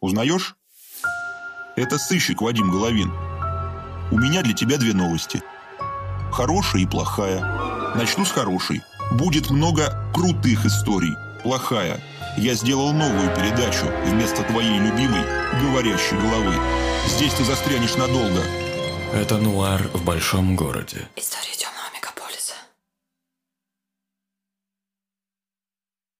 Узнаешь? Это сыщик Вадим Головин. У меня для тебя две новости. Хорошая и плохая. Начну с хорошей. Будет много крутых историй. Плохая. Я сделал новую передачу вместо твоей любимой говорящей головы. Здесь ты застрянешь надолго. Это нуар в большом городе. История